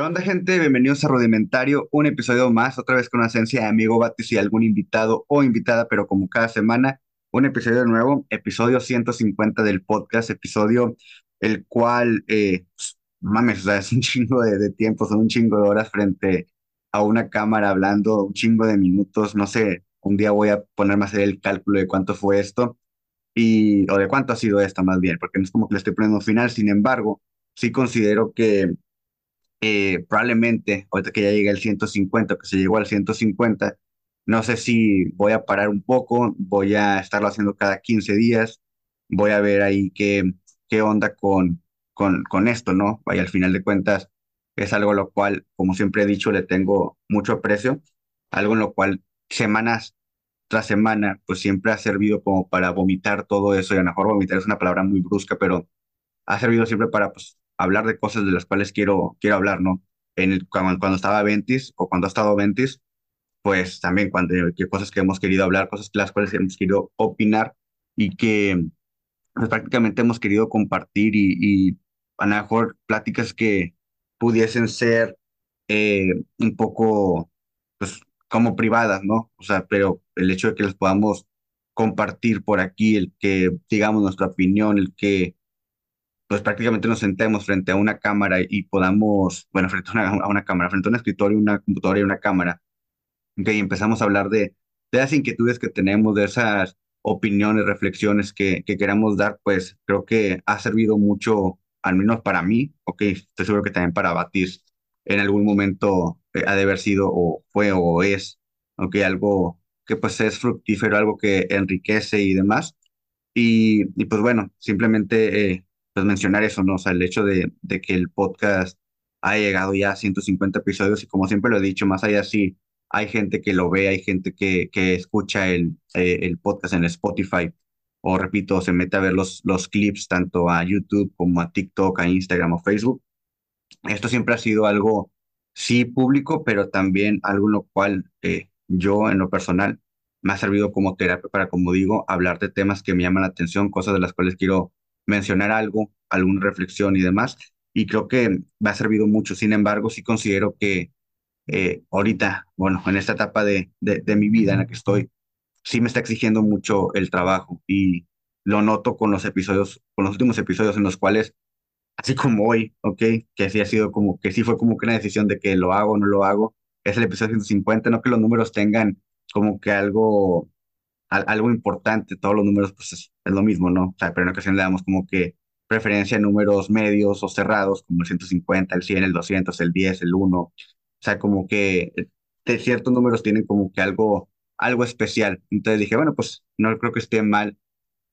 ¿Qué onda, gente? Bienvenidos a Rudimentario, un episodio más, otra vez con ausencia de amigo Batis y algún invitado o invitada, pero como cada semana, un episodio nuevo, episodio 150 del podcast, episodio el cual, eh, pues, mames, o sea, es un chingo de, de tiempo, son un chingo de horas frente a una cámara hablando, un chingo de minutos, no sé, un día voy a ponerme a hacer el cálculo de cuánto fue esto y, o de cuánto ha sido esta más bien, porque no es como que le estoy poniendo final, sin embargo, sí considero que eh, probablemente, ahorita que ya llegue el 150, que se llegó al 150, no sé si voy a parar un poco, voy a estarlo haciendo cada 15 días, voy a ver ahí qué, qué onda con, con, con esto, ¿no? Vaya, al final de cuentas, es algo a lo cual, como siempre he dicho, le tengo mucho aprecio, algo en lo cual semanas tras semana, pues siempre ha servido como para vomitar todo eso, y a lo mejor vomitar es una palabra muy brusca, pero ha servido siempre para pues, hablar de cosas de las cuales quiero, quiero hablar, ¿no? En cuando, estaba Ventis o cuando ha estado Ventis, pues también cuando, que cosas que hemos querido hablar, cosas que las cuales hemos querido opinar y que pues, prácticamente hemos querido compartir y, y a lo mejor pláticas que pudiesen ser eh, un poco, pues, como privadas, ¿no? O sea, pero el hecho de que las podamos compartir por aquí, el que digamos nuestra opinión, el que pues prácticamente nos sentemos frente a una cámara y podamos, bueno, frente a una, cámara, frente a un escritorio, una computadora y una cámara, okay, y empezamos a hablar de, de las inquietudes que tenemos, de esas opiniones, reflexiones que, que queramos dar, pues creo que ha servido mucho, al menos para mí, ok, estoy seguro que también para Batis en algún momento eh, ha de haber sido o fue o es, ok, algo que pues es fructífero, algo que enriquece y demás. Y, y pues bueno, simplemente eh, pues mencionar eso, ¿no? O sea, el hecho de, que el podcast ha llegado ya a 150 episodios y como siempre lo he dicho, más allá sí hay gente que lo ve, hay gente que, que escucha el, eh, el podcast en Spotify o repito, se mete a ver los, los clips tanto a YouTube como a TikTok, a Instagram o Facebook. Esto siempre ha sido algo, sí, público, pero también algo en lo cual eh, yo en lo personal me ha servido como terapia para, como digo, hablar de temas que me llaman la atención, cosas de las cuales quiero mencionar algo, alguna reflexión y demás. Y creo que me ha servido mucho. Sin embargo, sí considero que eh, ahorita, bueno, en esta etapa de, de, de, mi vida en la que estoy, sí me está exigiendo mucho el trabajo y lo noto con los episodios, con los últimos episodios en los cuales, así como hoy, ok, que sí ha sido como, que sí fue como que una decisión de que lo hago o no lo hago, es el episodio 150, no que los números tengan como que algo algo importante, todos los números pues es, lo mismo, ¿no? O sea, pero en ocasiones le damos como que preferencia a números medios o cerrados, como el 150, el 100, el 200, el 10, el 1. O sea, como que de ciertos números tienen como que algo, algo especial. Entonces dije, bueno, pues no creo que esté mal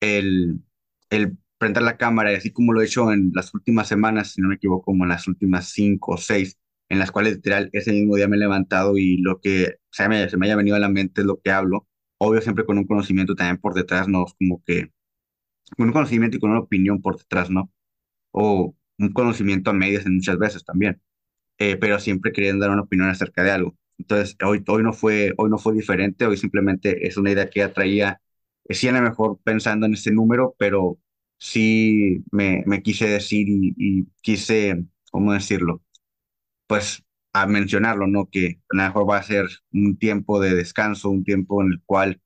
el, el prender la cámara, y así como lo he hecho en las últimas semanas, si no me equivoco, como en las últimas cinco o seis, en las cuales literal ese mismo día me he levantado y lo que o sea, se me haya venido a la mente es lo que hablo obvio siempre con un conocimiento también por detrás, ¿no? Como que con un conocimiento y con una opinión por detrás, ¿no? O un conocimiento a medias en muchas veces también, eh, pero siempre querían dar una opinión acerca de algo. Entonces, hoy, hoy, no fue, hoy no fue diferente, hoy simplemente es una idea que ya traía, eh, sí a lo mejor pensando en ese número, pero sí me, me quise decir y, y quise, ¿cómo decirlo? Pues a mencionarlo, ¿no? Que a lo mejor va a ser un tiempo de descanso, un tiempo en el cual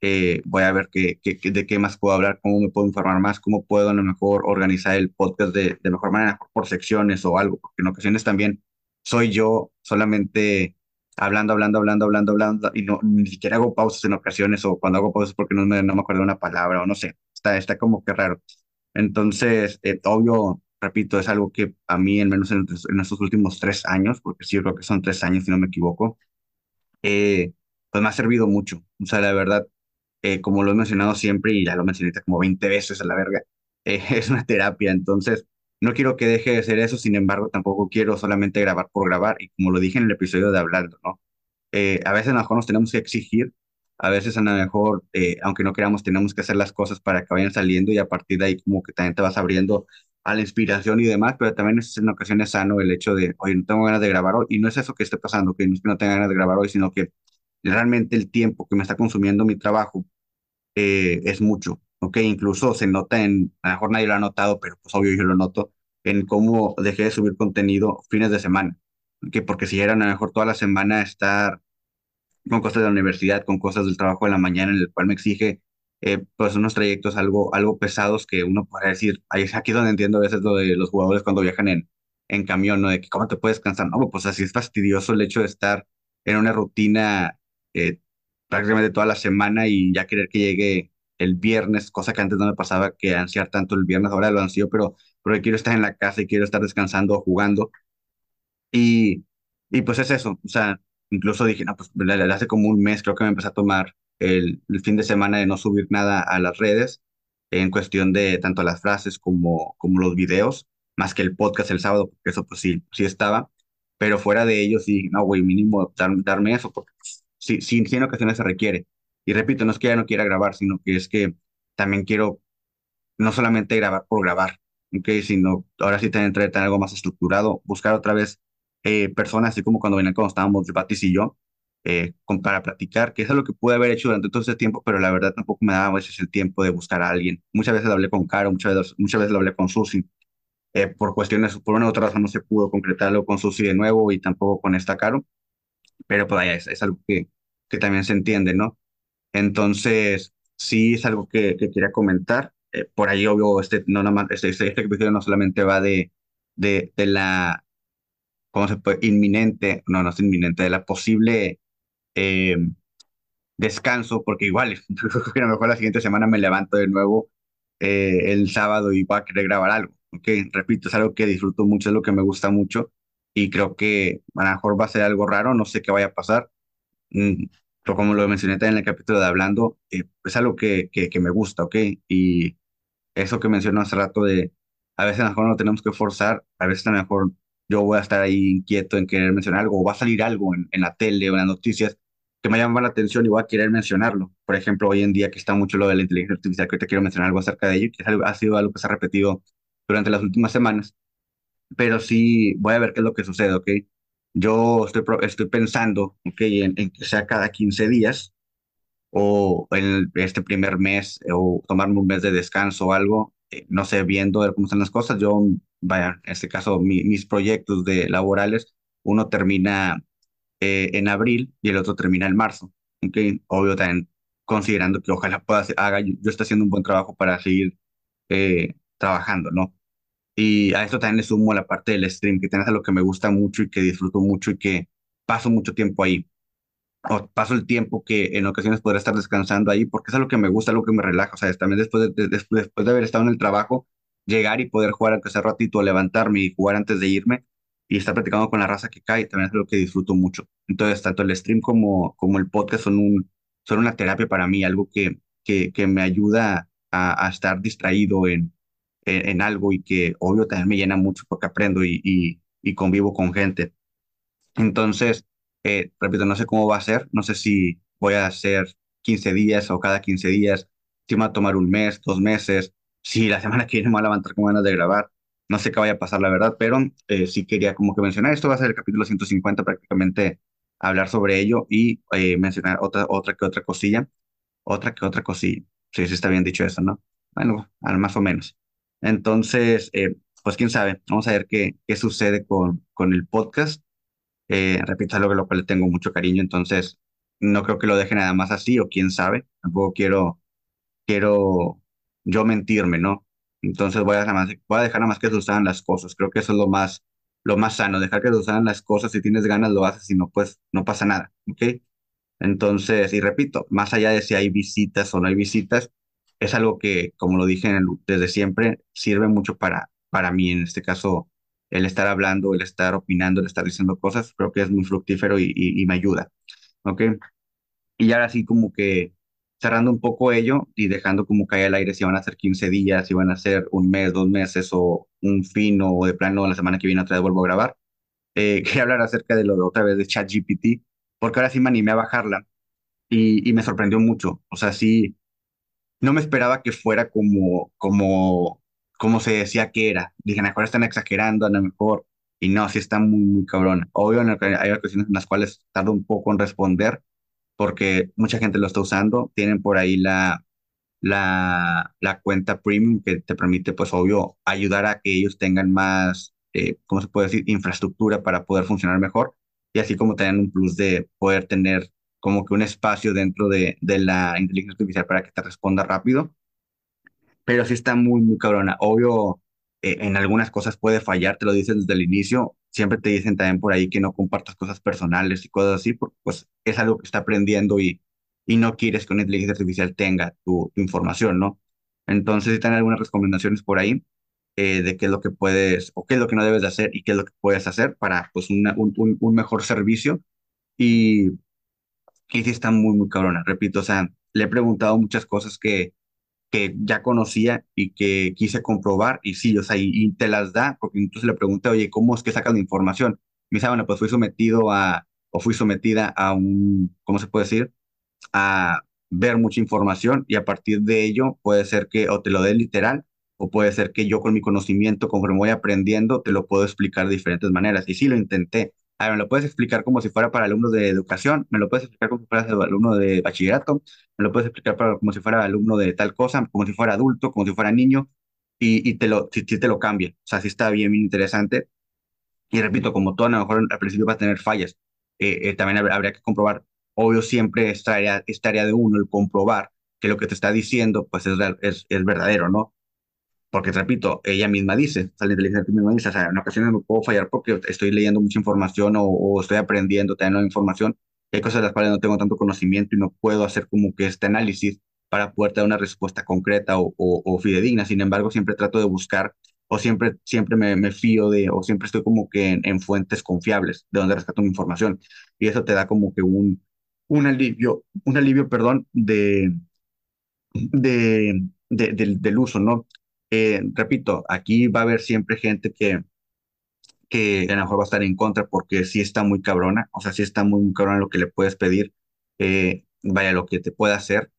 eh, voy a ver qué, qué, de qué más puedo hablar, cómo me puedo informar más, cómo puedo a lo mejor organizar el podcast de, de mejor manera, por secciones o algo, porque en ocasiones también soy yo solamente hablando, hablando, hablando, hablando, hablando, y no, ni siquiera hago pausas en ocasiones, o cuando hago pausas porque no me, no me acuerdo una palabra, o no sé, está, está como que raro. Entonces, eh, obvio, repito, es algo que a mí, al menos en, en, estos últimos tres años, porque sí, yo creo que son tres años, si no me equivoco, eh, pues me ha servido mucho. O sea, la verdad, eh, como lo he mencionado siempre, y ya lo mencioné como 20 veces a la verga, eh, es una terapia. Entonces, no quiero que deje de ser eso, sin embargo, tampoco quiero solamente grabar por grabar. Y como lo dije en el episodio de Hablando, ¿no? Eh, a veces a lo mejor nos tenemos que exigir, a veces a lo mejor, aunque no queramos, tenemos que hacer las cosas para que vayan saliendo y a partir de ahí como que también te vas abriendo a la inspiración y demás, pero también es en ocasiones sano el hecho de, oye, no tengo ganas de grabar hoy, y no es eso que esté pasando, que no es que no tenga ganas de grabar hoy, sino que realmente el tiempo que me está consumiendo mi trabajo eh, es mucho, ¿ok? Incluso se nota en, a lo mejor nadie lo ha notado, pero pues obvio yo lo noto, en cómo dejé de subir contenido fines de semana. que porque si era a lo mejor toda la semana estar con cosas de la universidad, con cosas del trabajo de la mañana, en el cual me exige eh, pues unos trayectos algo, algo pesados que uno puede decir, ahí es aquí donde entiendo a veces lo de los jugadores cuando viajan en, en camión, ¿no? De que cómo te puedes cansar, no, pues así es fastidioso el hecho de estar en una rutina eh, prácticamente toda la semana y ya querer que llegue el viernes, cosa que antes no me pasaba, que ansiar tanto el viernes, ahora lo ansío, pero, pero quiero estar en la casa y quiero estar descansando jugando. Y, y pues es eso, o sea, incluso dije, no, pues le- hace como un mes creo que me empecé a tomar el, fin de semana de no subir nada a las redes en cuestión de tanto las frases como, como los videos, más que el podcast el sábado, porque eso pues sí, sí estaba, pero fuera de ello sí, no, güey, mínimo dar- darme eso, porque sí, sí, sí en ocasiones se requiere. Y repito, no es que ya no quiera grabar, sino que es que también quiero no solamente grabar por grabar, ¿ok? Sino ahora sí tener, tener algo más estructurado, buscar otra vez eh, personas, así como cuando venían, cuando estábamos Batis y yo, eh, con- para platicar, que es algo que pude haber hecho durante todo ese tiempo, pero la verdad tampoco me daba a veces el tiempo de buscar a alguien. Muchas veces lo hablé con Caro, muchas veces, muchas veces lo hablé con Susi. eh, por cuestiones, por una u otra razón no se pudo concretarlo con Susi de nuevo y tampoco con esta Caro, pero pues vaya, es, es algo que, que también se entiende, ¿no? Entonces, sí es algo que, que quería comentar. Eh, por ahí, obvio, este, no más, este, este, este episodio no solamente va de, de, de la, ¿cómo se puede? Inminente, no, no es inminente, de la posible eh, descanso, porque igual, a lo mejor la siguiente semana me levanto de nuevo eh, el sábado y voy a querer grabar algo, ¿ok? Repito, es algo que disfruto mucho, es lo que me gusta mucho y creo que a lo mejor va a ser algo raro, no sé qué vaya a pasar mm, pero como lo mencioné también en el capítulo de Hablando, eh, es algo que, que, que me gusta, ¿ok? Y eso que mencionó hace rato de, a veces a lo mejor no tenemos que forzar, a veces a lo mejor yo voy a estar ahí inquieto en querer mencionar algo, o va a salir algo en, en la tele o en las noticias que me llama la atención y voy a querer mencionarlo. Por ejemplo, hoy en día que está mucho lo de la inteligencia artificial, que te quiero mencionar algo acerca de ello, que ha sido algo que se ha repetido durante las últimas semanas pero sí voy a ver qué es lo que sucede, ¿ok? Yo estoy, estoy pensando, ¿ok? En, en que sea cada 15 días o en este primer mes o tomarme un mes de descanso o algo, eh, no sé, viendo cómo están las cosas. Yo, vaya, en este caso, mi- mis proyectos de laborales, uno termina eh, en abril y el otro termina en marzo, ¿ok? Obvio también considerando que ojalá pueda haga, yo, yo esté haciendo un buen trabajo para seguir eh, trabajando, ¿no? Y a esto también le sumo la parte del stream, que también es algo que me gusta mucho y que disfruto mucho y que paso mucho tiempo ahí. O paso el tiempo que en ocasiones podría estar descansando ahí, porque es algo que me gusta, algo que me relaja. O sea, también después de, de- después, de haber estado en el trabajo, llegar y poder jugar aunque sea ratito, levantarme y jugar antes de irme y estar platicando con la raza que cae, también es algo que disfruto mucho. Entonces, tanto el stream como, como el podcast son un, son una terapia para mí, algo que, que, que me ayuda a, a estar distraído en, en, en algo y que obvio también me llena mucho porque aprendo y, y, y convivo con gente. Entonces, eh, repito, no sé cómo va a ser, no sé si voy a hacer 15 días o cada 15 días, si me va a tomar un mes, dos meses, si la semana que viene me voy a levantar con ganas de grabar, no sé qué vaya a pasar, la verdad, pero eh, sí quería como que mencionar, esto va a ser el capítulo 150 prácticamente, hablar sobre ello y eh, mencionar otra, otra que otra cosilla, otra que otra cosilla. Sí, sí está bien dicho eso, ¿no? Bueno, más o menos. Entonces, eh, pues quién sabe, vamos a ver qué, qué sucede con, con el podcast. Eh, repito, algo que lo cual le tengo mucho cariño, entonces no creo que lo deje nada más así, o quién sabe, tampoco quiero, quiero yo mentirme, ¿no? Entonces voy a, nada voy a dejar nada más que sucedan las cosas, creo que eso es lo más, lo más sano, dejar que sucedan las cosas, si tienes ganas lo haces, si no, pues no pasa nada, ¿ok? Entonces, y repito, más allá de si hay visitas o no hay visitas, es algo que, como lo dije desde siempre, sirve mucho para, para mí, en este caso, el estar hablando, el estar opinando, el estar diciendo cosas, creo que es muy fructífero y, y, me ayuda, ¿ok? Y ahora sí como que cerrando un poco ello y dejando como caer al aire si van a ser 15 días, si van a ser un mes, dos meses o un fin o de plano la semana que viene otra vez vuelvo a grabar, eh, quería hablar acerca de lo de otra vez de ChatGPT, porque ahora sí me animé a bajarla y, y me sorprendió mucho. O sea, sí, no me esperaba que fuera como, como, como se decía que era. Dije, a lo mejor están exagerando, a lo mejor, y no, sí está muy, muy cabrón. Obvio, hay ocasiones en las cuales tarda un poco en responder, porque mucha gente lo está usando. Tienen por ahí la, la, la cuenta premium que te permite, pues, obvio, ayudar a que ellos tengan más. eh, ¿cómo se puede decir?, infraestructura para poder funcionar mejor y así como tener un plus de poder tener como que un espacio dentro de, de la inteligencia artificial para que te responda rápido. Pero sí está muy, muy cabrona. Obvio, eh, en algunas cosas puede fallar, te lo dicen desde el inicio. Siempre te dicen también por ahí que no compartas cosas personales y cosas así, porque pues es algo que está aprendiendo y, y no quieres que una inteligencia artificial tenga tu, información, ¿no? Entonces, tienen algunas recomendaciones por ahí eh, de qué es lo que puedes o qué es lo que no debes de hacer y qué es lo que puedes hacer para pues un, un, un mejor servicio. Y, y sí está muy, muy cabrona, repito, o sea, le he preguntado muchas cosas que, que ya conocía y que quise comprobar y sí, o sea, y, te las da, porque entonces le pregunté, oye, ¿cómo es que sacan la información? Me dice, ah, bueno, pues fui sometido a, o fui sometida a un, ¿cómo se puede decir? A ver mucha información y a partir de ello puede ser que o te lo dé literal o puede ser que yo con mi conocimiento, conforme voy aprendiendo, te lo puedo explicar de diferentes maneras. Y sí lo intenté. A ver, me lo puedes explicar como si fuera para alumnos de educación, me lo puedes explicar como si fuera alumno de bachillerato, me lo puedes explicar para, como si fuera alumno de tal cosa, como si fuera adulto, como si fuera niño, y, y te lo, si, te lo cambia. O sea, sí está bien, bien interesante. Y repito, como todo, a lo mejor al principio va a tener fallas. Eh, eh, también habría que comprobar, obvio, siempre es tarea, es tarea de uno el comprobar que lo que te está diciendo, pues es, es, es verdadero, ¿no? Porque repito, ella misma dice, la inteligencia misma dice, o sea, en ocasiones me puedo fallar porque estoy leyendo mucha información o, o estoy aprendiendo también nueva información, y hay cosas de las cuales no tengo tanto conocimiento y no puedo hacer como que este análisis para poder dar una respuesta concreta o, o, o fidedigna. Sin embargo, siempre trato de buscar o siempre, siempre me, me fío de, o siempre estoy como que en, en, fuentes confiables de donde rescato mi información. Y eso te da como que un, un alivio, un alivio, perdón, de, de, de, del, del uso, ¿no? Eh, repito, aquí va a haber siempre gente que, que a lo mejor va a estar en contra porque sí está muy cabrona, o sea, sí está muy, muy cabrona lo que le puedes pedir, eh, vaya, lo que te pueda hacer,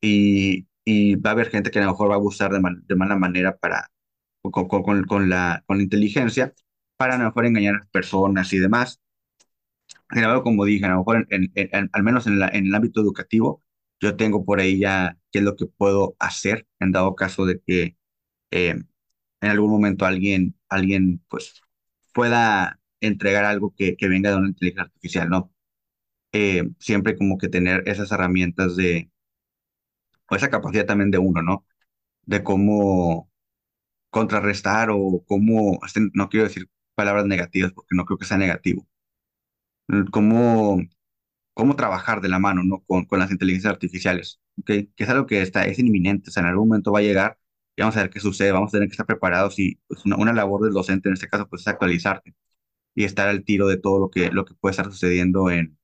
y, y, va a haber gente que a lo mejor va a abusar de, de mala manera para, con, con, la, con la inteligencia, para a lo mejor engañar a personas y demás. Sin como dije, a lo mejor en, en, al menos en, la, en el ámbito educativo, yo tengo por ahí ya qué es lo que puedo hacer en dado caso de que eh, en algún momento alguien, alguien pues pueda entregar algo que, que venga de una inteligencia artificial, ¿no? Eh, siempre como que tener esas herramientas de, o esa capacidad también de uno, ¿no? De cómo contrarrestar o cómo, este, no quiero decir palabras negativas porque no creo que sea negativo, cómo, cómo trabajar de la mano, ¿no? Con, con las inteligencias artificiales, ¿ok? Que es algo que está, es inminente, o sea, en algún momento va a llegar y vamos a ver qué sucede, vamos a tener que estar preparados y pues, una, una, labor del docente en este caso pues es actualizarte y estar al tiro de todo lo que, lo que puede estar sucediendo en,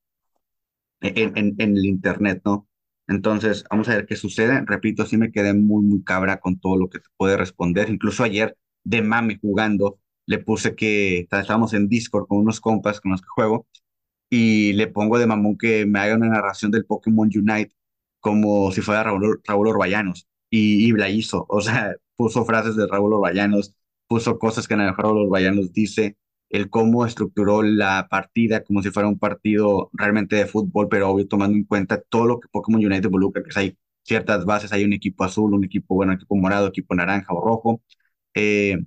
en, en, en el Internet, ¿no? Entonces, vamos a ver qué sucede. Repito, sí me quedé muy, muy cabra con todo lo que te puede responder. Incluso ayer, de mame jugando, le puse que estábamos en Discord con unos compas con los que juego y le pongo de mamón que me haga una narración del Pokémon Unite como si fuera Raúl, Raúl Orbayanos y, y, la hizo. O sea, puso frases de Raúl Orbayanos, puso cosas que a lo mejor Raúl Orbayanos dice, el cómo estructuró la partida como si fuera un partido realmente de fútbol, pero obvio tomando en cuenta todo lo que Pokémon United involucra, que hay ciertas bases, hay un equipo azul, un equipo, bueno, equipo morado, equipo naranja o rojo. Eh,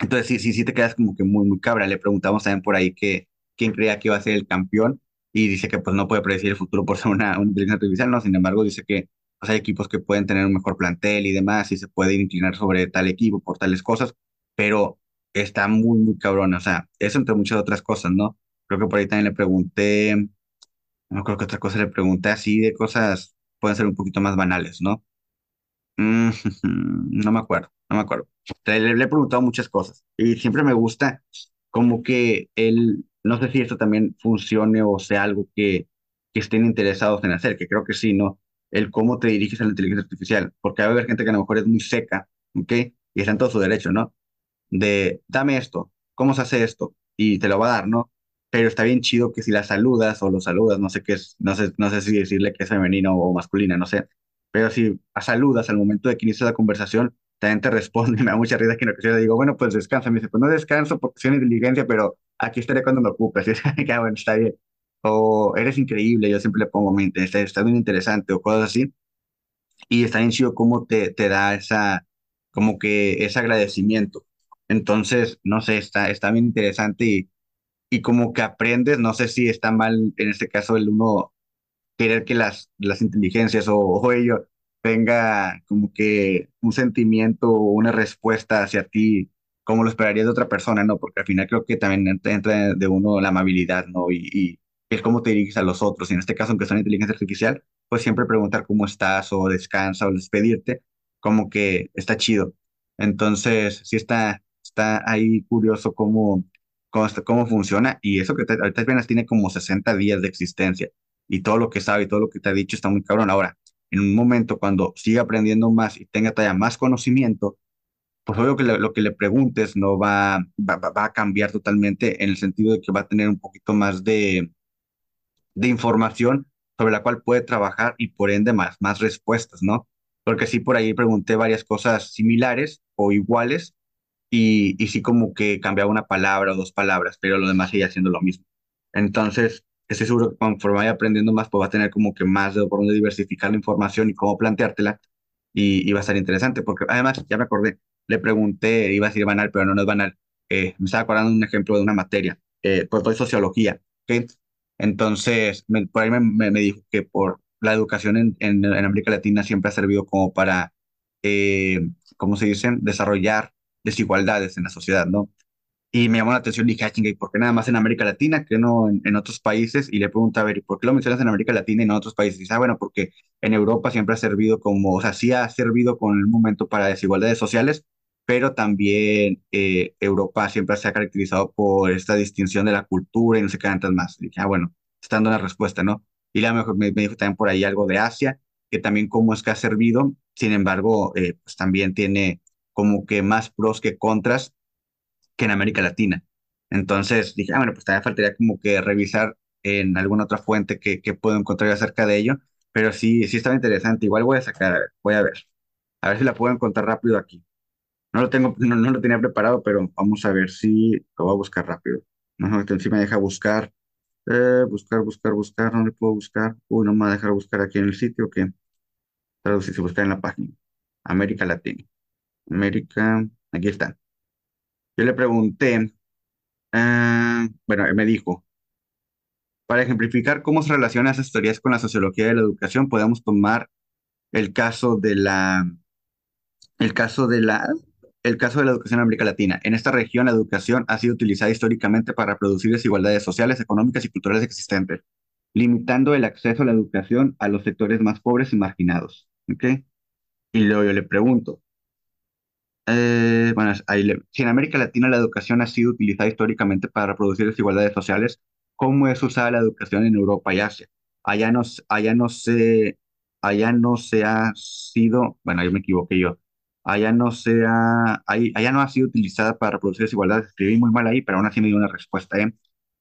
entonces sí, sí, sí te quedas como que muy, muy cabra. Le preguntamos también por ahí que quién creía que iba a ser el campeón y dice que pues no puede predecir el futuro por ser una, una inteligencia artificial, ¿no? Sin embargo, dice que pues, hay equipos que pueden tener un mejor plantel y demás y se puede inclinar sobre tal equipo por tales cosas, pero está muy, muy cabrón. O sea, eso entre muchas otras cosas, ¿no? Creo que por ahí también le pregunté, no creo que otra cosa le pregunté así de cosas, pueden ser un poquito más banales, ¿no? Mm, no me acuerdo, no me acuerdo. Le, le, he preguntado muchas cosas y siempre me gusta como que él, no sé si esto también funcione o sea algo que, que estén interesados en hacer, que creo que sí, ¿no? El cómo te diriges a la inteligencia artificial, porque va a haber gente que a lo mejor es muy seca, ¿ok? Y está en todo su derecho, ¿no? de dame esto, ¿cómo se hace esto? Y te lo va a dar, ¿no? Pero está bien chido que si la saludas o lo saludas, no sé qué es, no sé, no sé si decirle que es femenino o masculina, no sé. Pero si a saludas al momento de que inicia la conversación, también te responde, me da mucha risa que en ocasión le digo, bueno, pues descansa. Me dice, pues no descanso porque soy inteligencia, pero aquí estaré cuando me ocupes. Y que ah, bueno, está bien. O eres increíble, yo siempre le pongo, está, está bien interesante o cosas así. Y está bien chido cómo te, te da esa, como que ese agradecimiento Entonces, no sé, está, está bien interesante y, y como que aprendes, no sé si está mal en este caso el uno querer que las, las inteligencias o, o ello tenga como que un sentimiento o una respuesta hacia ti como lo esperarías de otra persona, ¿no? Porque al final creo que también entra de uno la amabilidad, ¿no? Y, y es cómo te diriges a los otros. Y en este caso, aunque sea una inteligencia artificial, pues siempre preguntar cómo estás o descansa o despedirte, como que está chido. Entonces, sí está, está ahí curioso cómo, cómo, cómo funciona. Y eso que te- ahorita apenas tiene como 60 días de existencia. Y todo lo que sabe y todo lo que te ha dicho está muy cabrón. Ahora, en un momento cuando siga aprendiendo más y tenga todavía más conocimiento, pues obvio que le- lo que le preguntes no va, va- va a cambiar totalmente en el sentido de que va a tener un poquito más de, de información sobre la cual puede trabajar y por ende más, más respuestas, ¿no? Porque sí por ahí pregunté varias cosas similares o iguales y, y sí como que cambiaba una palabra o dos palabras, pero lo demás seguía siendo lo mismo. Entonces, estoy seguro que conforme vaya aprendiendo más, pues va a tener como que más de por dónde diversificar la información y cómo planteártela y, y va a estar interesante, porque además, ya me acordé, le pregunté, iba a decir banal, pero no, no es banal, eh, me estaba acordando de un ejemplo de una materia, eh, pues doy sociología, ¿ok? Entonces, me- por ahí me, dijo que por la educación en, en, América Latina siempre ha servido como para, eh, ¿cómo se dicen?, desarrollar desigualdades en la sociedad, ¿no? Y me llamó la atención, dije, ah, chinga, ¿y por qué nada más en América Latina que no en, otros países? Y le pregunté, a ver, ¿y por qué lo mencionas en América Latina y no en otros países? Y dice, ah, bueno, porque en Europa siempre ha servido como, o sea, sí ha servido con el momento para desigualdades sociales, pero también eh, Europa siempre se ha caracterizado por esta distinción de la cultura y no sé qué tantas más. Y dije, ah, bueno, está dando una respuesta, ¿no? Y la mejor me, dijo también por ahí algo de Asia, que también cómo es que ha servido, sin embargo, eh, pues también tiene como que más pros que contras que en América Latina. Entonces dije, ah, bueno, pues todavía faltaría como que revisar en alguna otra fuente que, que puedo encontrar acerca de ello, pero sí, sí estaba interesante. Igual voy a sacar, voy a ver, a ver si la puedo encontrar rápido aquí. No lo tengo, no, no lo tenía preparado, pero vamos a ver si lo voy a buscar rápido. No, si me deja buscar, eh, buscar, buscar, buscar, ¿dónde puedo buscar? Uy, no me va a dejar buscar aquí en el sitio, que traducir, si buscar en la página. América Latina. América, aquí está. Yo le pregunté, ah, bueno, él me dijo, Para ejemplificar cómo se relacionan esas teorías con la sociología de la educación, podemos tomar el caso de la, el caso de la, el caso de la educación en América Latina. En esta región, la educación ha sido utilizada históricamente para reproducir desigualdades sociales, económicas y culturales existentes, limitando el acceso a la educación a los sectores más pobres y marginados. ¿Ok? Y luego yo le pregunto, Eh, bueno, ahí le- si en América Latina la educación ha sido utilizada históricamente para reproducir desigualdades sociales, ¿cómo es usada la educación en Europa y Asia? Allá no, allá no se, allá no se ha sido, bueno, ahí me equivoqué yo, allá no se ha, ahí- allá no ha sido utilizada para reproducir desigualdades. Escribí muy mal ahí, pero aún así me dio una respuesta, ¿eh?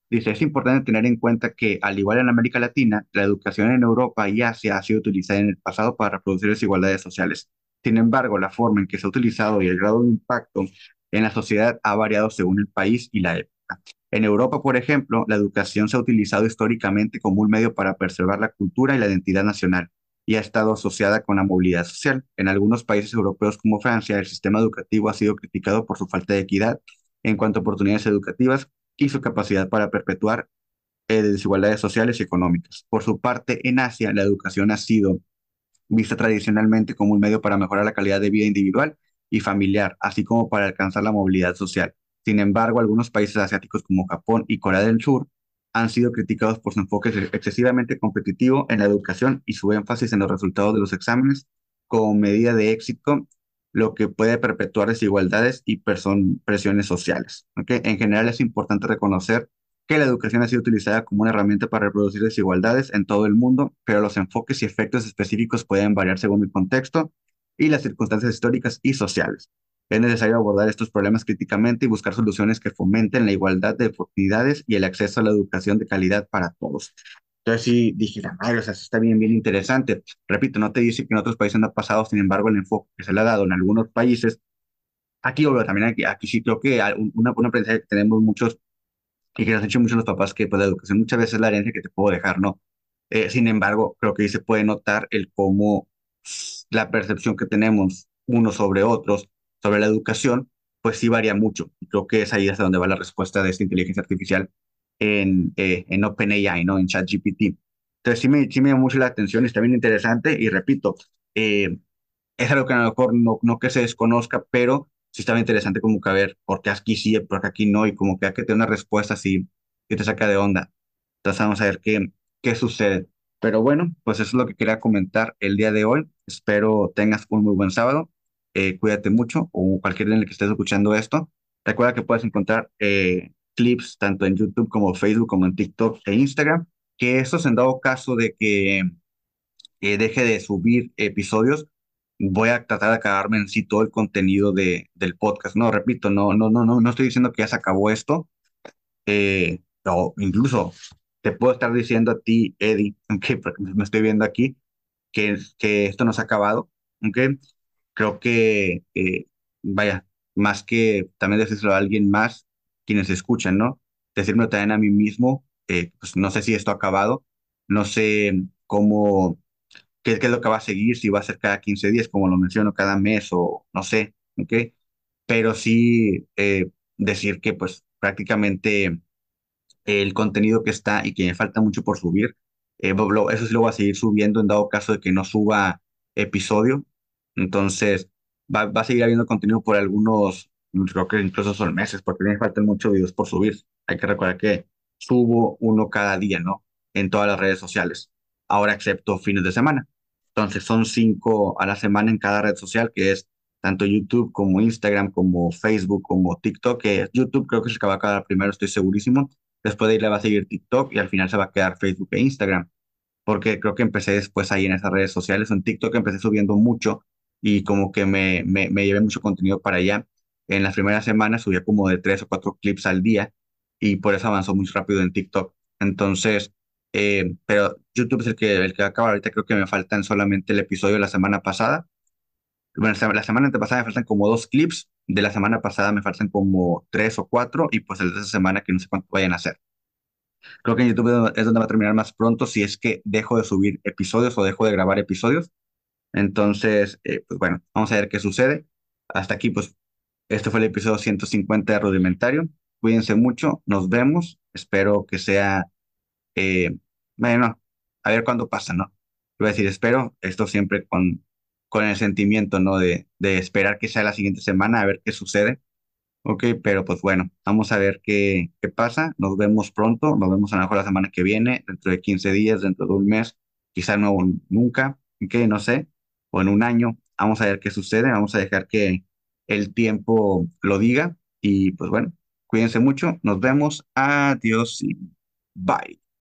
Dice, es importante tener en cuenta que, al igual en América Latina, la educación en Europa y Asia ha sido utilizada en el pasado para reproducir desigualdades sociales. Sin embargo, la forma en que se ha utilizado y el grado de impacto en la sociedad ha variado según el país y la época. En Europa, por ejemplo, la educación se ha utilizado históricamente como un medio para preservar la cultura y la identidad nacional y ha estado asociada con la movilidad social. En algunos países europeos como Francia, el sistema educativo ha sido criticado por su falta de equidad en cuanto a oportunidades educativas y su capacidad para perpetuar eh, desigualdades sociales y económicas. Por su parte, en Asia, la educación ha sido vista tradicionalmente como un medio para mejorar la calidad de vida individual y familiar, así como para alcanzar la movilidad social. Sin embargo, algunos países asiáticos como Japón y Corea del Sur han sido criticados por su enfoque excesivamente competitivo en la educación y su énfasis en los resultados de los exámenes como medida de éxito, lo que puede perpetuar desigualdades y presiones sociales. En general, es importante reconocer que la educación ha sido utilizada como una herramienta para reproducir desigualdades en todo el mundo, pero los enfoques y efectos específicos pueden variar según el contexto y las circunstancias históricas y sociales. Es necesario abordar estos problemas críticamente y buscar soluciones que fomenten la igualdad de oportunidades y el acceso a la educación de calidad para todos. Entonces sí dije, la madre, o sea, sí está bien, bien interesante. Repito, no te dice que en otros países no ha pasado, sin embargo, el enfoque que se le ha dado en algunos países, aquí, obvio, también aquí, aquí sí creo que una, una aprendizaje que tenemos muchos y que nos han dicho mucho los papás que pues la educación muchas veces es la herencia que te puedo dejar, ¿no? Eh, sin embargo, creo que ahí se puede notar el cómo la percepción que tenemos unos sobre otros, sobre la educación, pues sí varía mucho. Creo que es ahí hasta donde va la respuesta de esta inteligencia artificial en, eh, en OpenAI, ¿no? En ChatGPT. Entonces sí me, sí me llama mucho la atención, está bien interesante y repito, eh, es algo que a lo mejor no, no que se desconozca, pero sí estaba interesante como que a ver por qué aquí sí, por qué aquí no, y como que hay que tener una respuesta así que te saca de onda. Entonces vamos a ver qué, qué sucede. Pero bueno, pues eso es lo que quería comentar el día de hoy. Espero tengas un muy buen sábado. Eh, cuídate mucho o cualquier en el que estés escuchando esto. Recuerda que puedes encontrar eh, clips tanto en YouTube como Facebook, como en TikTok e Instagram. Que estos en dado caso de que eh, deje de subir episodios, voy a tratar de acabarme en sí todo el contenido de, del podcast. No, repito, no, no, no, no, no estoy diciendo que ya se acabó esto. Eh, o incluso te puedo estar diciendo a ti, Eddie, aunque me estoy viendo aquí, que, que esto no se ha acabado. aunque Creo que, eh, vaya, más que también decírselo a alguien más, quienes escuchan, ¿no? Decirme también a mí mismo, eh, pues no sé si esto ha acabado, no sé cómo, qué, qué es lo que va a seguir, si va a ser cada 15 días, como lo menciono, cada mes o no sé, ¿ok? Pero sí eh, decir que pues prácticamente el contenido que está y que me falta mucho por subir. Eh, eso sí lo voy a seguir subiendo en dado caso de que no suba episodio. Entonces, va, va a seguir habiendo contenido por algunos, creo que incluso son meses, porque me faltan muchos videos por subir. Hay que recordar que subo uno cada día, ¿no? En todas las redes sociales. Ahora, excepto fines de semana. Entonces, son cinco a la semana en cada red social, que es tanto YouTube como Instagram, como Facebook, como TikTok, que YouTube creo que es el que va a acabar primero, estoy segurísimo Después de ahí le va a seguir TikTok y al final se va a quedar Facebook e Instagram, porque creo que empecé después ahí en esas redes sociales. En TikTok empecé subiendo mucho y como que me, me, me llevé mucho contenido para allá. En las primeras semanas subía como de tres o cuatro clips al día y por eso avanzó muy rápido en TikTok. Entonces, eh, pero YouTube es el que, el que va a acabar. Ahorita creo que me faltan solamente el episodio de la semana pasada. Bueno, la semana antepasada me faltan como dos clips, de la semana pasada me faltan como tres o cuatro y pues el de esa semana que no sé cuánto vayan a hacer. Creo que en YouTube es donde va a terminar más pronto si es que dejo de subir episodios o dejo de grabar episodios. Entonces, eh, pues bueno, vamos a ver qué sucede. Hasta aquí, pues, este fue el episodio 150 de Rudimentario. Cuídense mucho, nos vemos. Espero que sea, eh, bueno, a ver cuándo pasa, ¿no? Voy a decir, espero, esto siempre con, con el sentimiento, ¿no? De, de esperar que sea la siguiente semana, a ver qué sucede Ok, pero pues bueno, vamos a ver qué, qué pasa. Nos vemos pronto, nos vemos a lo mejor la semana que viene, dentro de 15 días, dentro de un mes, quizá no nunca, ok, no sé, o en un año. Vamos a ver qué sucede, vamos a dejar que el tiempo lo diga y pues bueno, cuídense mucho, nos vemos, adiós y bye.